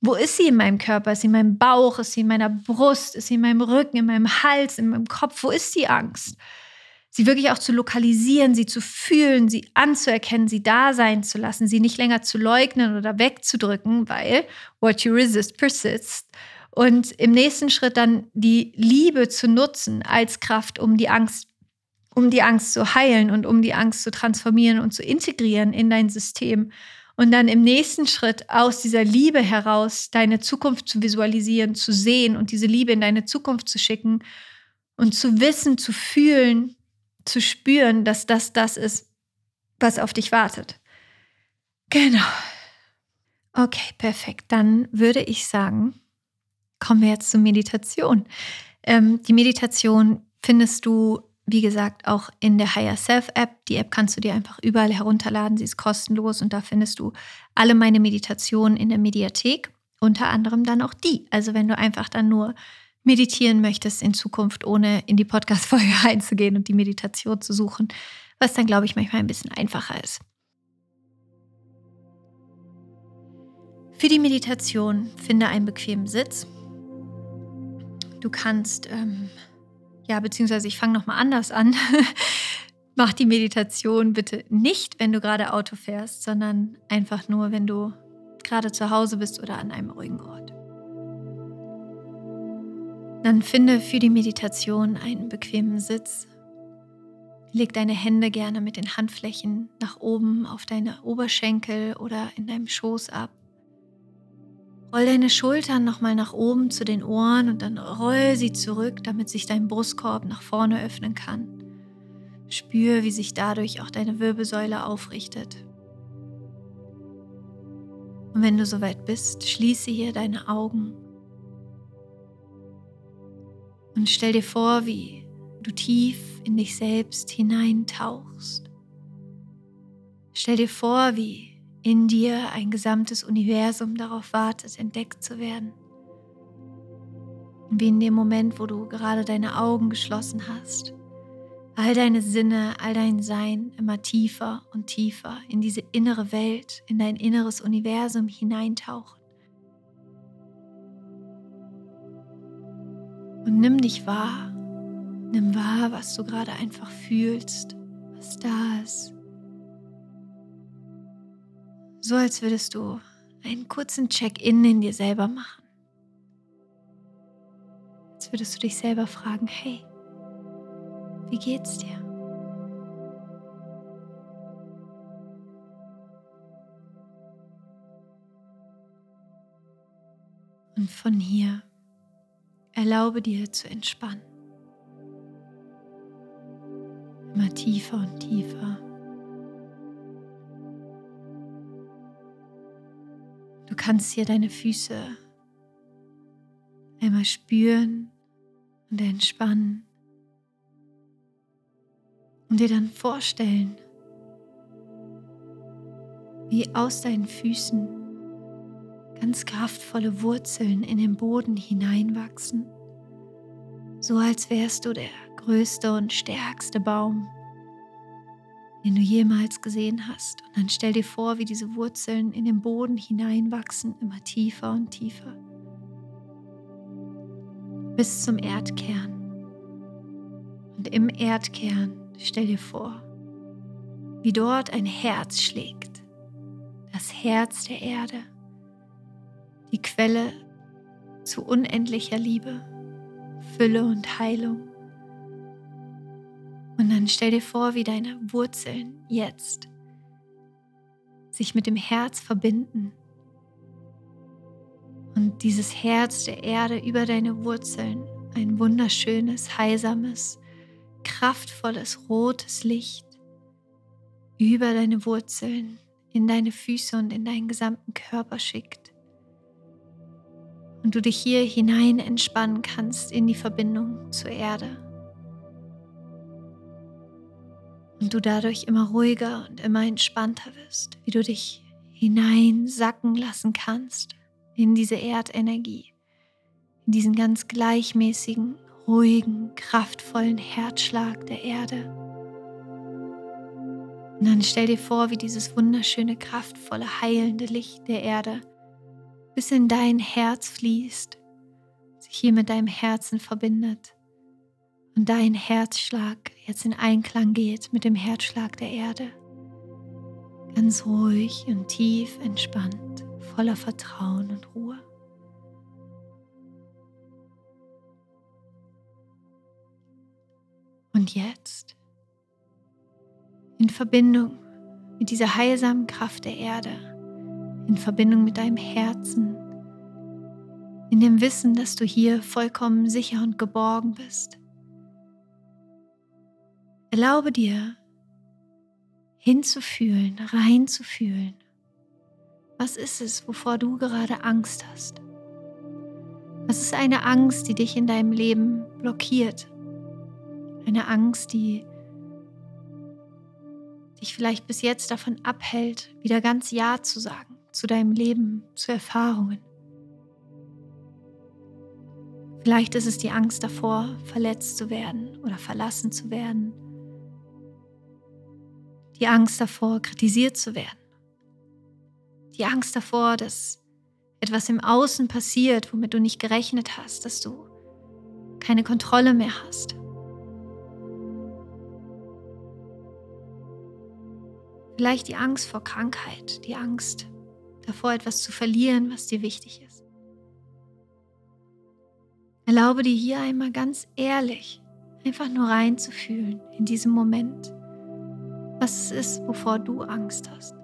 Wo ist sie in meinem Körper? Ist sie in meinem Bauch? Ist sie in meiner Brust? Ist sie in meinem Rücken, in meinem Hals, in meinem Kopf? Wo ist die Angst? Sie wirklich auch zu lokalisieren, sie zu fühlen, sie anzuerkennen, sie da sein zu lassen, sie nicht länger zu leugnen oder wegzudrücken, weil what you resist persists. Und im nächsten Schritt dann die Liebe zu nutzen als Kraft, um die Angst um die Angst zu heilen und um die Angst zu transformieren und zu integrieren in dein System. Und dann im nächsten Schritt aus dieser Liebe heraus deine Zukunft zu visualisieren, zu sehen und diese Liebe in deine Zukunft zu schicken und zu wissen, zu fühlen, zu spüren, dass das das ist, was auf dich wartet. Genau. Okay, perfekt. Dann würde ich sagen, kommen wir jetzt zur Meditation. Ähm, die Meditation findest du wie gesagt, auch in der Higher Self App. Die App kannst du dir einfach überall herunterladen. Sie ist kostenlos und da findest du alle meine Meditationen in der Mediathek. Unter anderem dann auch die. Also wenn du einfach dann nur meditieren möchtest in Zukunft, ohne in die Podcast-Folge reinzugehen und die Meditation zu suchen, was dann, glaube ich, manchmal ein bisschen einfacher ist. Für die Meditation finde einen bequemen Sitz. Du kannst ähm, ja, beziehungsweise ich fange nochmal anders an. Mach die Meditation bitte nicht, wenn du gerade Auto fährst, sondern einfach nur, wenn du gerade zu Hause bist oder an einem ruhigen Ort. Dann finde für die Meditation einen bequemen Sitz. Leg deine Hände gerne mit den Handflächen nach oben auf deine Oberschenkel oder in deinem Schoß ab. Roll deine Schultern nochmal nach oben zu den Ohren und dann roll sie zurück, damit sich dein Brustkorb nach vorne öffnen kann. Spür, wie sich dadurch auch deine Wirbelsäule aufrichtet. Und wenn du soweit bist, schließe hier deine Augen und stell dir vor, wie du tief in dich selbst hineintauchst. Stell dir vor, wie in dir ein gesamtes Universum darauf wartet, entdeckt zu werden. Wie in dem Moment, wo du gerade deine Augen geschlossen hast, all deine Sinne, all dein Sein immer tiefer und tiefer in diese innere Welt, in dein inneres Universum hineintauchen. Und nimm dich wahr, nimm wahr, was du gerade einfach fühlst, was da ist so als würdest du einen kurzen Check-in in dir selber machen. Als würdest du dich selber fragen, hey, wie geht's dir? Und von hier erlaube dir zu entspannen. Immer tiefer und tiefer. Kannst hier deine Füße einmal spüren und entspannen und dir dann vorstellen, wie aus deinen Füßen ganz kraftvolle Wurzeln in den Boden hineinwachsen, so als wärst du der größte und stärkste Baum den du jemals gesehen hast. Und dann stell dir vor, wie diese Wurzeln in den Boden hineinwachsen, immer tiefer und tiefer, bis zum Erdkern. Und im Erdkern stell dir vor, wie dort ein Herz schlägt, das Herz der Erde, die Quelle zu unendlicher Liebe, Fülle und Heilung. Und dann stell dir vor, wie deine Wurzeln jetzt sich mit dem Herz verbinden. Und dieses Herz der Erde über deine Wurzeln, ein wunderschönes, heilsames, kraftvolles, rotes Licht über deine Wurzeln, in deine Füße und in deinen gesamten Körper schickt. Und du dich hier hinein entspannen kannst in die Verbindung zur Erde. Und du dadurch immer ruhiger und immer entspannter wirst, wie du dich hineinsacken lassen kannst in diese Erdenergie, in diesen ganz gleichmäßigen, ruhigen, kraftvollen Herzschlag der Erde. Und dann stell dir vor, wie dieses wunderschöne, kraftvolle, heilende Licht der Erde bis in dein Herz fließt, sich hier mit deinem Herzen verbindet und dein Herzschlag jetzt in Einklang geht mit dem Herzschlag der Erde. Ganz ruhig und tief entspannt, voller Vertrauen und Ruhe. Und jetzt, in Verbindung mit dieser heilsamen Kraft der Erde, in Verbindung mit deinem Herzen, in dem Wissen, dass du hier vollkommen sicher und geborgen bist, Erlaube dir, hinzufühlen, reinzufühlen. Was ist es, wovor du gerade Angst hast? Was ist eine Angst, die dich in deinem Leben blockiert? Eine Angst, die dich vielleicht bis jetzt davon abhält, wieder ganz Ja zu sagen zu deinem Leben, zu Erfahrungen. Vielleicht ist es die Angst davor, verletzt zu werden oder verlassen zu werden die Angst davor, kritisiert zu werden. Die Angst davor, dass etwas im Außen passiert, womit du nicht gerechnet hast, dass du keine Kontrolle mehr hast. Vielleicht die Angst vor Krankheit, die Angst davor, etwas zu verlieren, was dir wichtig ist. Erlaube dir hier einmal ganz ehrlich, einfach nur reinzufühlen in diesem Moment was es ist, wovor du Angst hast.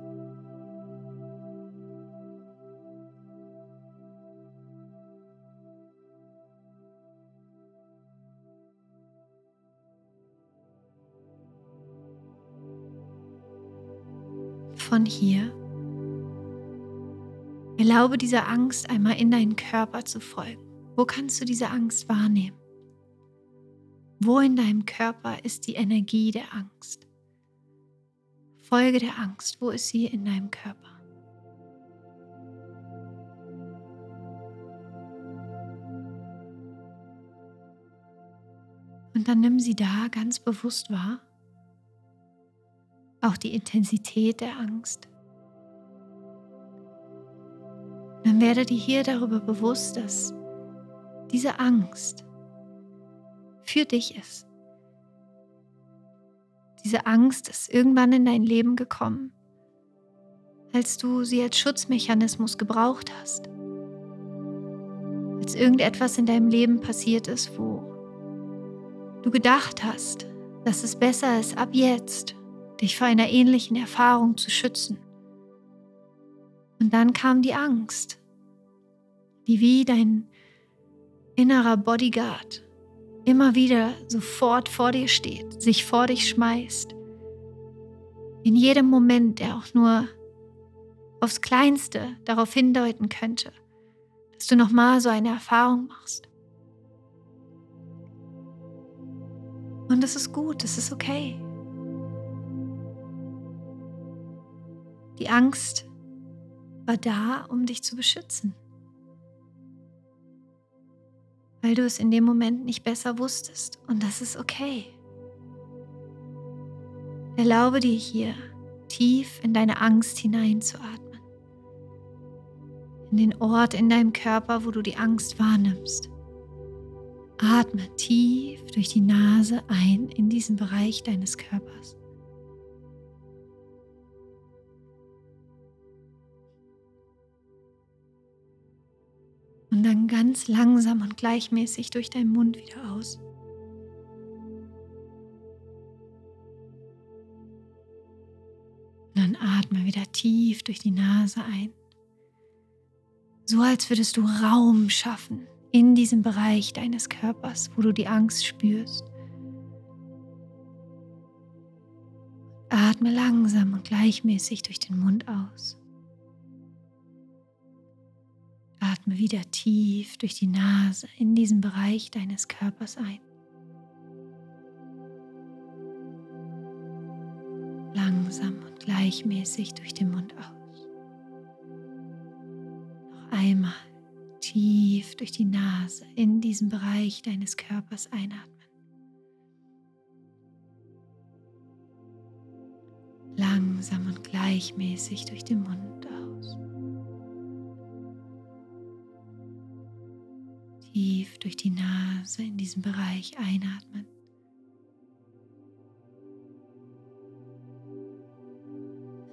Von hier erlaube dieser Angst einmal in deinen Körper zu folgen. Wo kannst du diese Angst wahrnehmen? Wo in deinem Körper ist die Energie der Angst? Folge der Angst. Wo ist sie in deinem Körper? Und dann nimm sie da ganz bewusst wahr. Auch die Intensität der Angst. Dann werde dir hier darüber bewusst, dass diese Angst für dich ist diese Angst ist irgendwann in dein Leben gekommen, als du sie als Schutzmechanismus gebraucht hast. Als irgendetwas in deinem Leben passiert ist, wo du gedacht hast, dass es besser ist, ab jetzt dich vor einer ähnlichen Erfahrung zu schützen. Und dann kam die Angst, die wie dein innerer Bodyguard immer wieder sofort vor dir steht, sich vor dich schmeißt. In jedem Moment, der auch nur aufs Kleinste darauf hindeuten könnte, dass du nochmal so eine Erfahrung machst. Und es ist gut, es ist okay. Die Angst war da, um dich zu beschützen weil du es in dem Moment nicht besser wusstest. Und das ist okay. Erlaube dir hier tief in deine Angst hineinzuatmen. In den Ort in deinem Körper, wo du die Angst wahrnimmst. Atme tief durch die Nase ein in diesen Bereich deines Körpers. Und dann ganz langsam und gleichmäßig durch deinen Mund wieder aus. Und dann atme wieder tief durch die Nase ein. So als würdest du Raum schaffen in diesem Bereich deines Körpers, wo du die Angst spürst. Atme langsam und gleichmäßig durch den Mund aus. Atme wieder tief durch die Nase in diesen Bereich deines Körpers ein. Langsam und gleichmäßig durch den Mund aus. Noch einmal tief durch die Nase in diesen Bereich deines Körpers einatmen. Langsam und gleichmäßig durch den Mund Tief durch die Nase in diesen Bereich einatmen.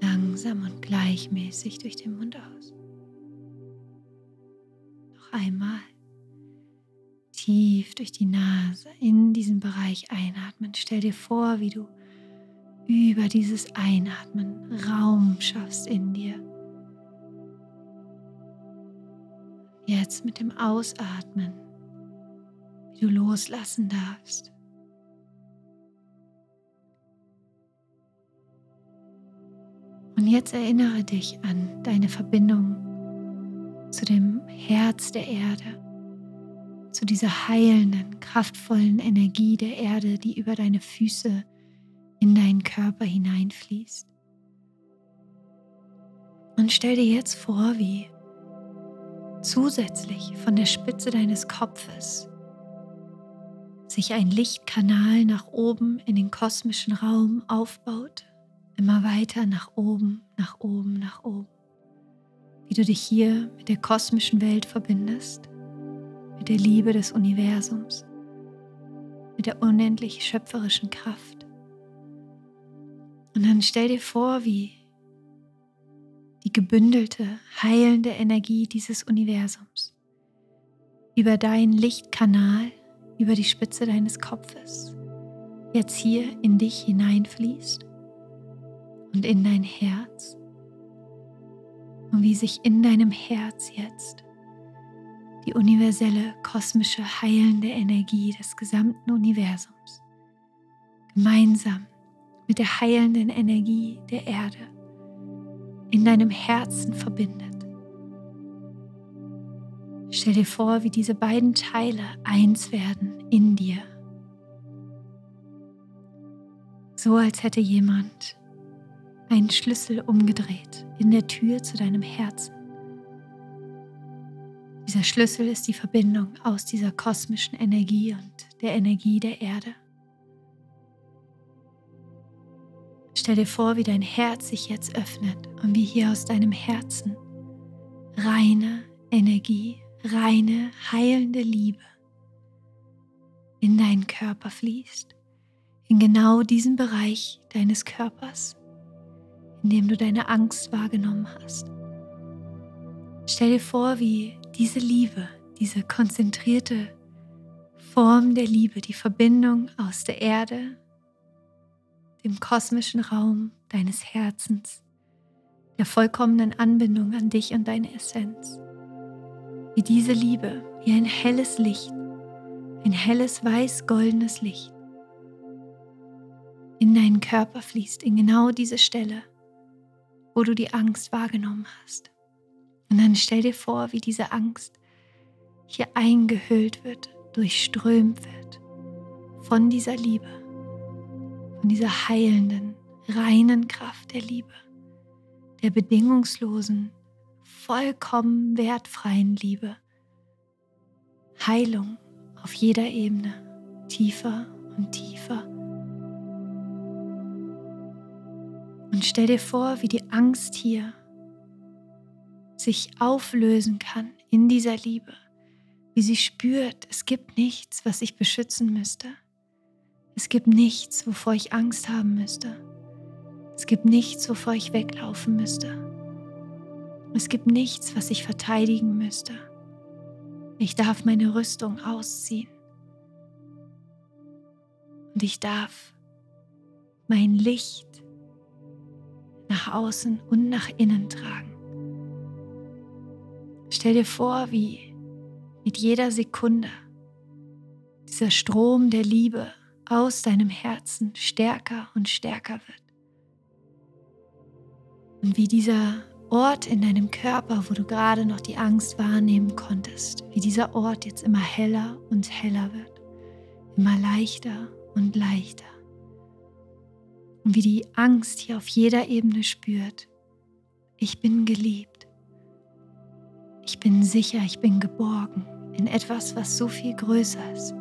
Langsam und gleichmäßig durch den Mund aus. Noch einmal tief durch die Nase in diesen Bereich einatmen. Stell dir vor, wie du über dieses Einatmen Raum schaffst in dir. Jetzt mit dem Ausatmen, wie du loslassen darfst. Und jetzt erinnere dich an deine Verbindung zu dem Herz der Erde, zu dieser heilenden, kraftvollen Energie der Erde, die über deine Füße in deinen Körper hineinfließt. Und stell dir jetzt vor, wie zusätzlich von der Spitze deines Kopfes sich ein Lichtkanal nach oben in den kosmischen Raum aufbaut, immer weiter nach oben, nach oben, nach oben. Wie du dich hier mit der kosmischen Welt verbindest, mit der Liebe des Universums, mit der unendlich schöpferischen Kraft. Und dann stell dir vor, wie die gebündelte, heilende Energie dieses Universums über deinen Lichtkanal, über die Spitze deines Kopfes, jetzt hier in dich hineinfließt und in dein Herz. Und wie sich in deinem Herz jetzt die universelle, kosmische, heilende Energie des gesamten Universums gemeinsam mit der heilenden Energie der Erde in deinem Herzen verbindet. Stell dir vor, wie diese beiden Teile eins werden in dir. So als hätte jemand einen Schlüssel umgedreht in der Tür zu deinem Herzen. Dieser Schlüssel ist die Verbindung aus dieser kosmischen Energie und der Energie der Erde. Stell dir vor, wie dein Herz sich jetzt öffnet und wie hier aus deinem Herzen reine Energie, reine, heilende Liebe in deinen Körper fließt, in genau diesen Bereich deines Körpers, in dem du deine Angst wahrgenommen hast. Stell dir vor, wie diese Liebe, diese konzentrierte Form der Liebe, die Verbindung aus der Erde dem kosmischen Raum deines Herzens, der vollkommenen Anbindung an dich und deine Essenz. Wie diese Liebe, wie ein helles Licht, ein helles weiß-goldenes Licht in deinen Körper fließt, in genau diese Stelle, wo du die Angst wahrgenommen hast. Und dann stell dir vor, wie diese Angst hier eingehüllt wird, durchströmt wird von dieser Liebe von dieser heilenden, reinen Kraft der Liebe, der bedingungslosen, vollkommen wertfreien Liebe. Heilung auf jeder Ebene, tiefer und tiefer. Und stell dir vor, wie die Angst hier sich auflösen kann in dieser Liebe, wie sie spürt, es gibt nichts, was ich beschützen müsste. Es gibt nichts, wovor ich Angst haben müsste. Es gibt nichts, wovor ich weglaufen müsste. Es gibt nichts, was ich verteidigen müsste. Ich darf meine Rüstung ausziehen. Und ich darf mein Licht nach außen und nach innen tragen. Stell dir vor, wie mit jeder Sekunde dieser Strom der Liebe aus deinem Herzen stärker und stärker wird. Und wie dieser Ort in deinem Körper, wo du gerade noch die Angst wahrnehmen konntest, wie dieser Ort jetzt immer heller und heller wird, immer leichter und leichter. Und wie die Angst hier auf jeder Ebene spürt, ich bin geliebt, ich bin sicher, ich bin geborgen in etwas, was so viel größer ist,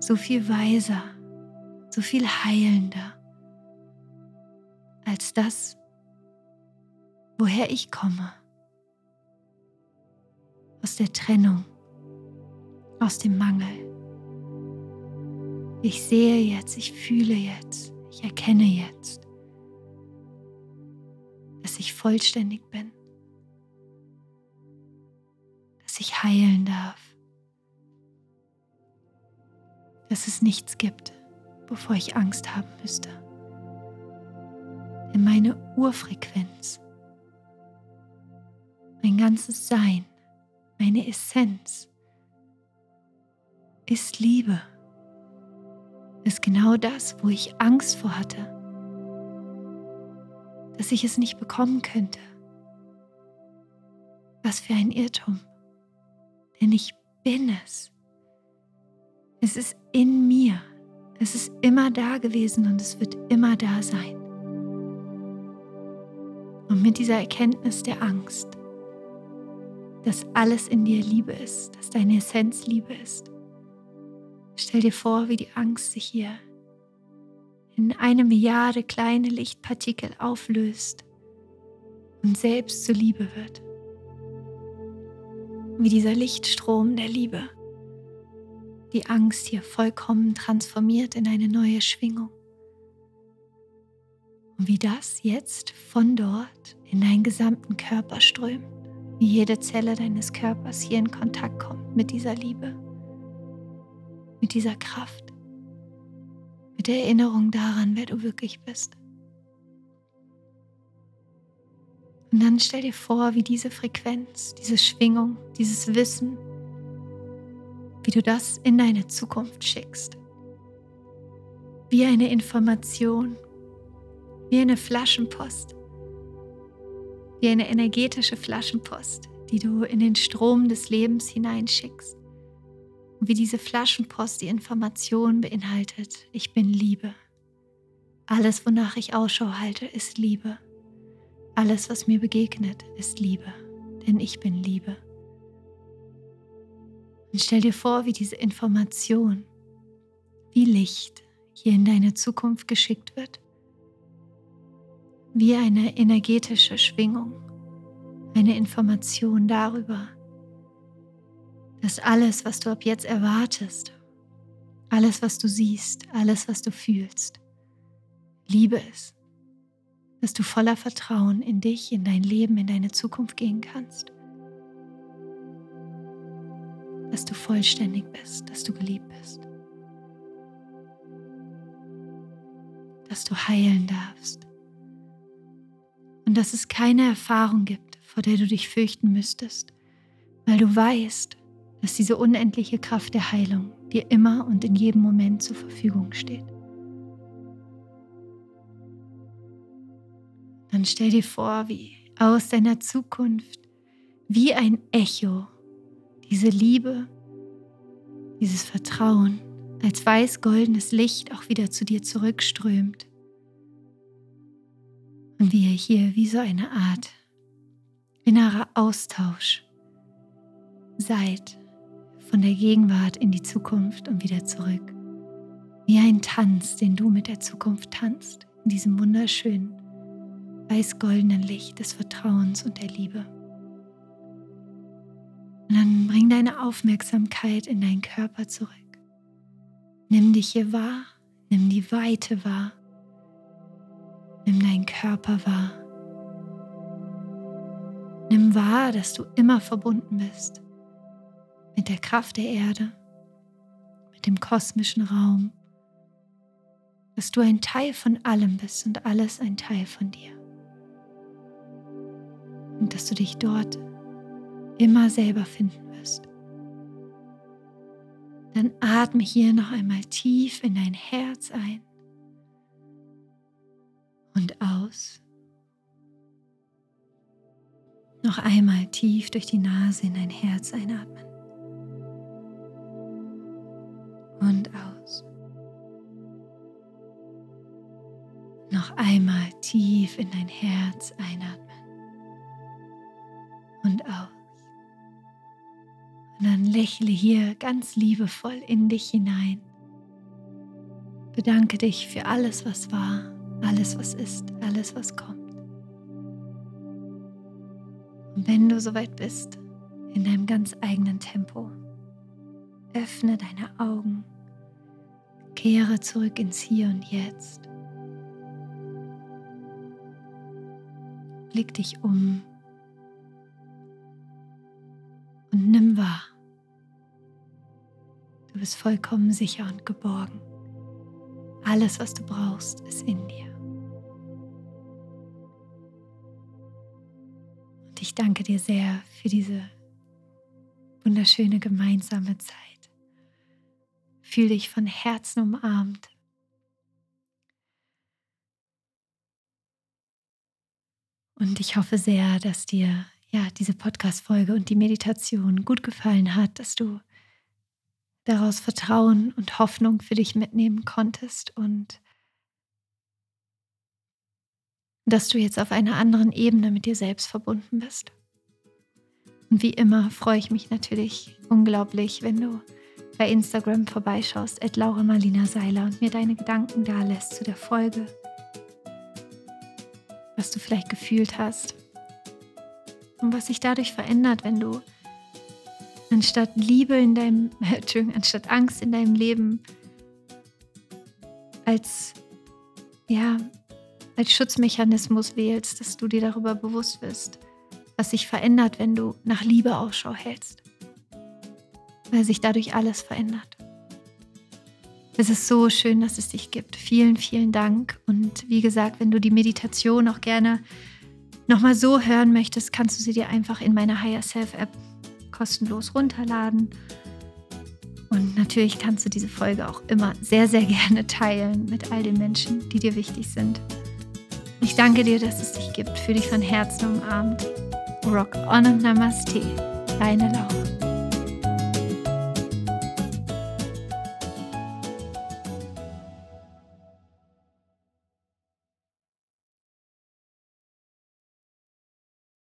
so viel weiser, so viel heilender als das, woher ich komme. Aus der Trennung, aus dem Mangel. Ich sehe jetzt, ich fühle jetzt, ich erkenne jetzt, dass ich vollständig bin, dass ich heilen darf, dass es nichts gibt, bevor ich Angst haben müsste. Denn meine Urfrequenz mein ganzes Sein, meine Essenz ist Liebe. Ist genau das, wo ich Angst vor hatte, dass ich es nicht bekommen könnte. Was für ein Irrtum. Denn ich bin es. Es ist in mir. Es ist immer da gewesen und es wird immer da sein. Und mit dieser Erkenntnis der Angst dass alles in dir Liebe ist, dass deine Essenz Liebe ist. Stell dir vor, wie die Angst sich hier in eine Milliarde kleine Lichtpartikel auflöst und selbst zur Liebe wird. Wie dieser Lichtstrom der Liebe die Angst hier vollkommen transformiert in eine neue Schwingung. Und wie das jetzt von dort in deinen gesamten Körper strömt wie jede Zelle deines Körpers hier in Kontakt kommt mit dieser Liebe, mit dieser Kraft, mit der Erinnerung daran, wer du wirklich bist. Und dann stell dir vor, wie diese Frequenz, diese Schwingung, dieses Wissen, wie du das in deine Zukunft schickst. Wie eine Information, wie eine Flaschenpost wie eine energetische Flaschenpost, die du in den Strom des Lebens hineinschickst. Und wie diese Flaschenpost die Information beinhaltet, ich bin Liebe. Alles, wonach ich Ausschau halte, ist Liebe. Alles, was mir begegnet, ist Liebe, denn ich bin Liebe. Und stell dir vor, wie diese Information, wie Licht hier in deine Zukunft geschickt wird. Wie eine energetische Schwingung, eine Information darüber, dass alles, was du ab jetzt erwartest, alles, was du siehst, alles, was du fühlst, Liebe ist, dass du voller Vertrauen in dich, in dein Leben, in deine Zukunft gehen kannst, dass du vollständig bist, dass du geliebt bist, dass du heilen darfst und dass es keine Erfahrung gibt, vor der du dich fürchten müsstest, weil du weißt, dass diese unendliche Kraft der Heilung dir immer und in jedem Moment zur Verfügung steht. Dann stell dir vor, wie aus deiner Zukunft, wie ein Echo, diese Liebe, dieses Vertrauen als weiß-goldenes Licht auch wieder zu dir zurückströmt und wie ihr hier wie so eine Art innerer Austausch seid von der Gegenwart in die Zukunft und wieder zurück. Wie ein Tanz, den du mit der Zukunft tanzt, in diesem wunderschönen, weiß-goldenen Licht des Vertrauens und der Liebe. Und dann bring deine Aufmerksamkeit in deinen Körper zurück. Nimm dich hier wahr, nimm die Weite wahr Nimm deinen Körper wahr. Nimm wahr, dass du immer verbunden bist mit der Kraft der Erde, mit dem kosmischen Raum, dass du ein Teil von allem bist und alles ein Teil von dir. Und dass du dich dort immer selber finden wirst. Dann atme hier noch einmal tief in dein Herz ein und aus. Noch einmal tief durch die Nase in dein Herz einatmen. Und aus. Noch einmal tief in dein Herz einatmen. Und aus. Und dann lächle hier ganz liebevoll in dich hinein. Bedanke dich für alles, was war, alles, was ist, alles, was kommt. Und wenn du soweit bist, in deinem ganz eigenen Tempo, öffne deine Augen, kehre zurück ins Hier und Jetzt. Blick dich um und nimm wahr. Du bist vollkommen sicher und geborgen. Alles, was du brauchst, ist in dir. Und ich danke dir sehr für diese wunderschöne gemeinsame Zeit. Fühl dich von Herzen umarmt. Und ich hoffe sehr, dass dir ja diese Podcast-Folge und die Meditation gut gefallen hat, dass du daraus Vertrauen und Hoffnung für dich mitnehmen konntest und dass du jetzt auf einer anderen Ebene mit dir selbst verbunden bist. Und wie immer freue ich mich natürlich unglaublich, wenn du bei Instagram vorbeischaust, at Laura Marlina Seiler und mir deine Gedanken da lässt zu der Folge, was du vielleicht gefühlt hast und was sich dadurch verändert, wenn du anstatt Liebe in deinem, Entschuldigung, anstatt Angst in deinem Leben als, ja, als Schutzmechanismus wählst, dass du dir darüber bewusst wirst, was sich verändert, wenn du nach Liebe Ausschau hältst. Weil sich dadurch alles verändert. Es ist so schön, dass es dich gibt. Vielen, vielen Dank. Und wie gesagt, wenn du die Meditation auch gerne nochmal so hören möchtest, kannst du sie dir einfach in meiner Higher Self App kostenlos runterladen. Und natürlich kannst du diese Folge auch immer sehr, sehr gerne teilen mit all den Menschen, die dir wichtig sind. Ich danke dir, dass es dich gibt, für dich von Herzen umarmt. Rock on und Namaste, deine Laura.